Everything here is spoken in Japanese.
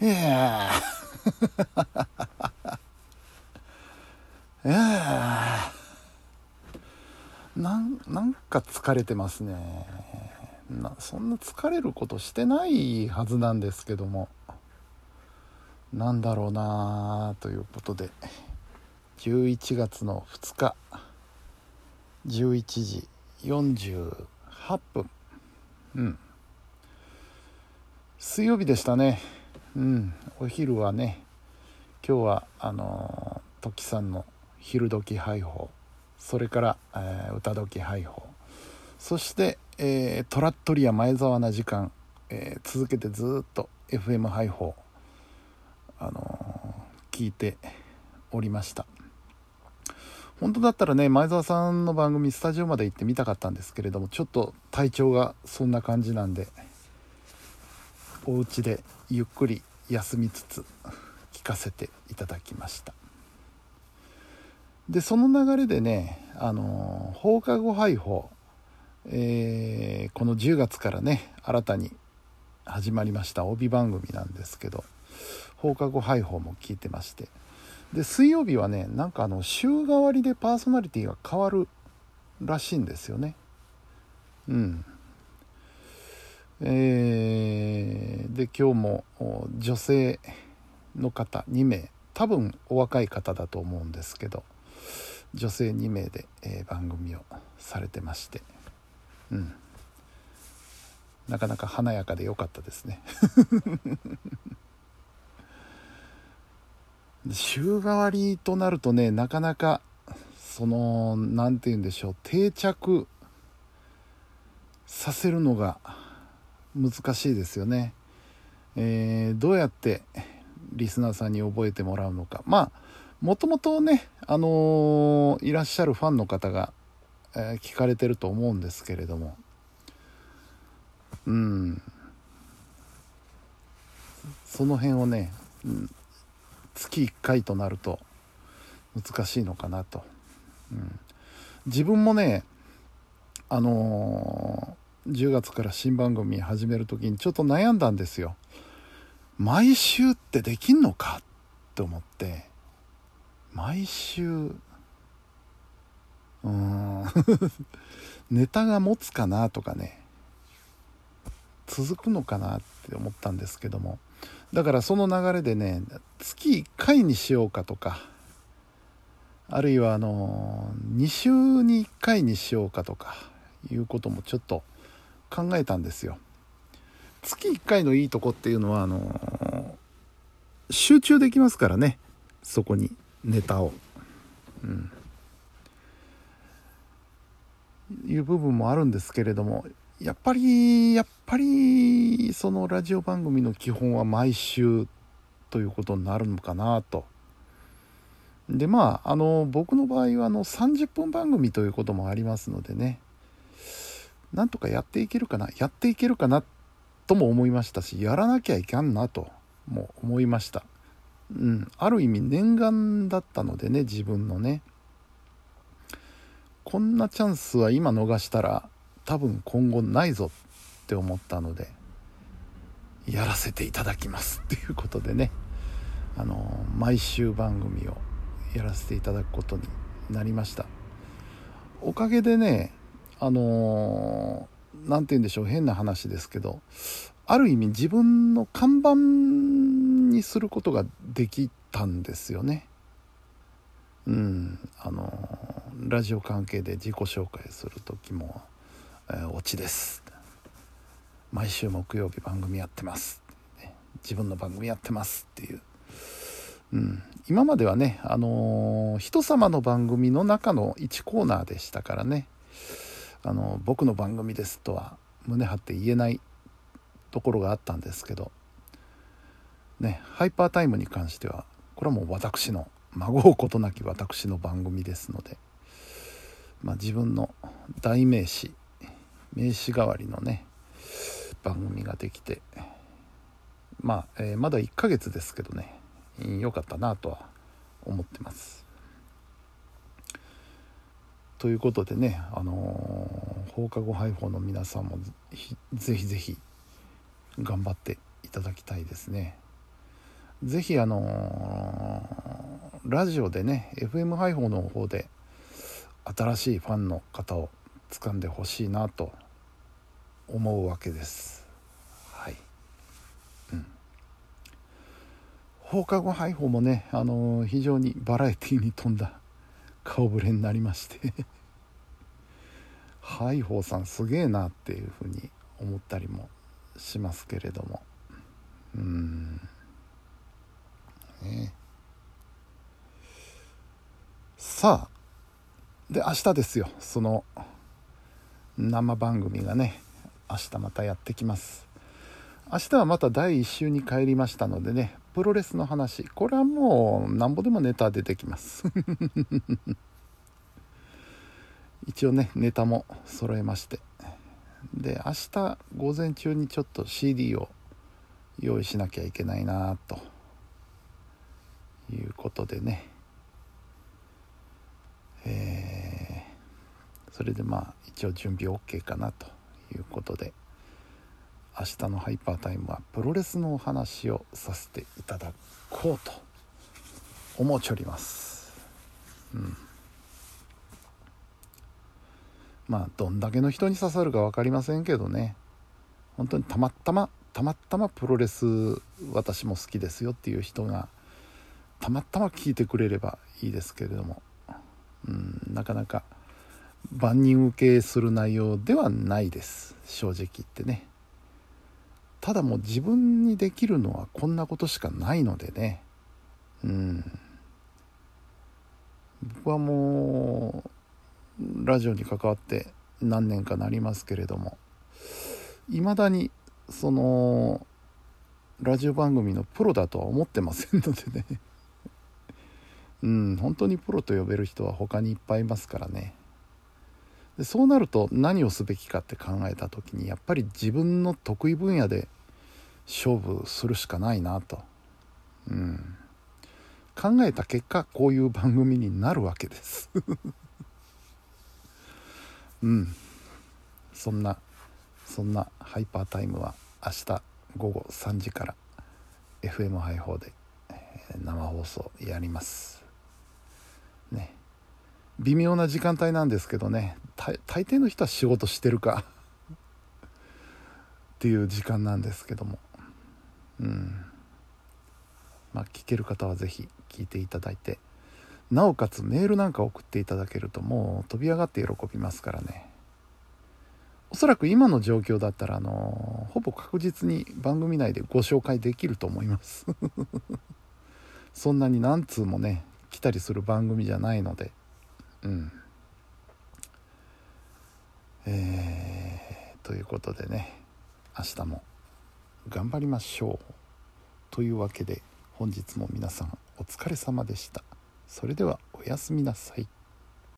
いやいやなんなんか疲れてますね。なそんな疲れることしてないはずなんですけども。なんだろうなということで。11月の2日。11時48分。うん。水曜日でしたね。うん。お昼はね今日はあのトキさんの昼時配報。それから、えー、歌時配報。そして、えー、トラットリア前澤な時間、えー、続けてずっと FM 配報あの聞いておりました。本当だったらね前澤さんの番組スタジオまで行ってみたかったんですけれどもちょっと体調がそんな感じなんでお家でゆっくり休みつつ聞かせていただきました。でその流れでねあの放課後配報、えー、この10月からね新たに始まりました帯番組なんですけど放課後配報も聞いてまして。で水曜日はねなんかあの週替わりでパーソナリティが変わるらしいんですよね。うん。えー、で今日も女性の方2名多分お若い方だと思うんですけど女性2名で、えー、番組をされてましてうん。なかなか華やかで良かったですね。週替わりとなるとねなかなかその何て言うんでしょう定着させるのが難しいですよね、えー、どうやってリスナーさんに覚えてもらうのか。まあもともとね、あのー、いらっしゃるファンの方が、えー、聞かれてると思うんですけれども。うん。その辺をね、うん、月1回となると難しいのかなと、うん、自分もねあの、10月から新番組始める時にちょっと悩んだんですよ。毎週ってできんのかって思って。毎週。うん。ネタが持つかなとかね。続くのかなって思ったんですけども。だからその流れでね月1回にしようかとか。あるいはあの2週に1回にしようかとかいうこともちょっと考えたんですよ。月1回のいいとこっていうのはあの集中できますからね。そこにネタを。うん。いう部分もあるんですけれどもやっぱりやっぱりそのラジオ番組の基本は毎週ということになるのかなと。でまああの僕の場合はあの30分番組ということもありますのでね。なんとかやっていけるかなやっていけるかなとも思いましたしやらなきゃいかんなとも思いました。うん、ある意味念願だったのでね自分のね。こんなチャンスは今逃したら多分今後ないぞって思ったのでやらせていただきます っていうことでね。あの毎週番組をやらせていただくことになりました。おかげでねあの何て言うんでしょう変な話ですけどある意味自分の看板にすることができたんですよね。うん。あのラジオ関係で自己紹介する時もえー、オチです。毎週木曜日番組やってます、自分の番組やってますっていう、うん、今まではねあのー、人様の番組の中の1コーナーでしたからね。あの僕の番組ですとは胸張って言えないところがあったんですけどねハイパータイムに関してはこれはもう私の孫うことなき私の番組ですので、まあ、自分の代名詞名刺代わりのね番組ができてまあ、えー、まだ1ヶ月ですけどね良かったなとは思ってます。ということでね、あのー、放課後配報の皆さんもぜひぜひ頑張っていただきたいですね。是非あのー、ラジオでね FM 配報の方で新しいファンの方を掴んでほしいなと思うわけです。はい。うん。放課後配報もね、あのー、非常にバラエティーに富んだ顔ぶれになりまして。ハイホーさんすげえなっていうふうに思ったりもしますけれども。うん。ねさあで明日ですよ。その生番組がね明日またやってきます。明日はまた第1週に帰りましたのでねプロレスの話。これはもうなんぼでもネタ出てきます。一応ねネタも揃えまして。で明日午前中にちょっと CD を用意しなきゃいけないなと。いうことでね。えー、それでまあ一応準備 OK かなということで。明日のハイパータイムはプロレスのお話をさせていただこうと思うちょります。うん。まあどんだけの人に刺さるか分かりませんけどね。本当にたまたまたまたまプロレス私も好きですよっていう人がたまたま聞いてくれればいいですけれども、うん、なかなか万人受けする内容ではないです。正直言ってね。ただもう自分にできるのはこんなことしかないのでね。うん。僕はもうラジオに関わって何年かなりますけれどもいまだにそのラジオ番組のプロだとは思ってませんのでね。うん本当にプロと呼べる人は他にいっぱいいますからね。でそうなると何をすべきかって考えた時にやっぱり自分の得意分野で勝負するしかないなと、うん、考えた結果こういう番組になるわけです。うん。そんなそんなハイパータイムは明日午後3時から FM 配報で生放送やります。ね。微妙な時間帯なんですけどね。大抵の人は仕事してるか。っていう時間なんですけども。うん。まあ聞ける方は是非聞いていただいて。なおかつメールなんか送っていただけるともう飛び上がって喜びますからね。おそらく今の状況だったらあのほぼ確実に番組内でご紹介できると思います。そんなに何通もね来たりする番組じゃないので。うん。えー、ということでね明日も頑張りましょうというわけで本日も皆さんお疲れ様でした。それではおやすみなさい。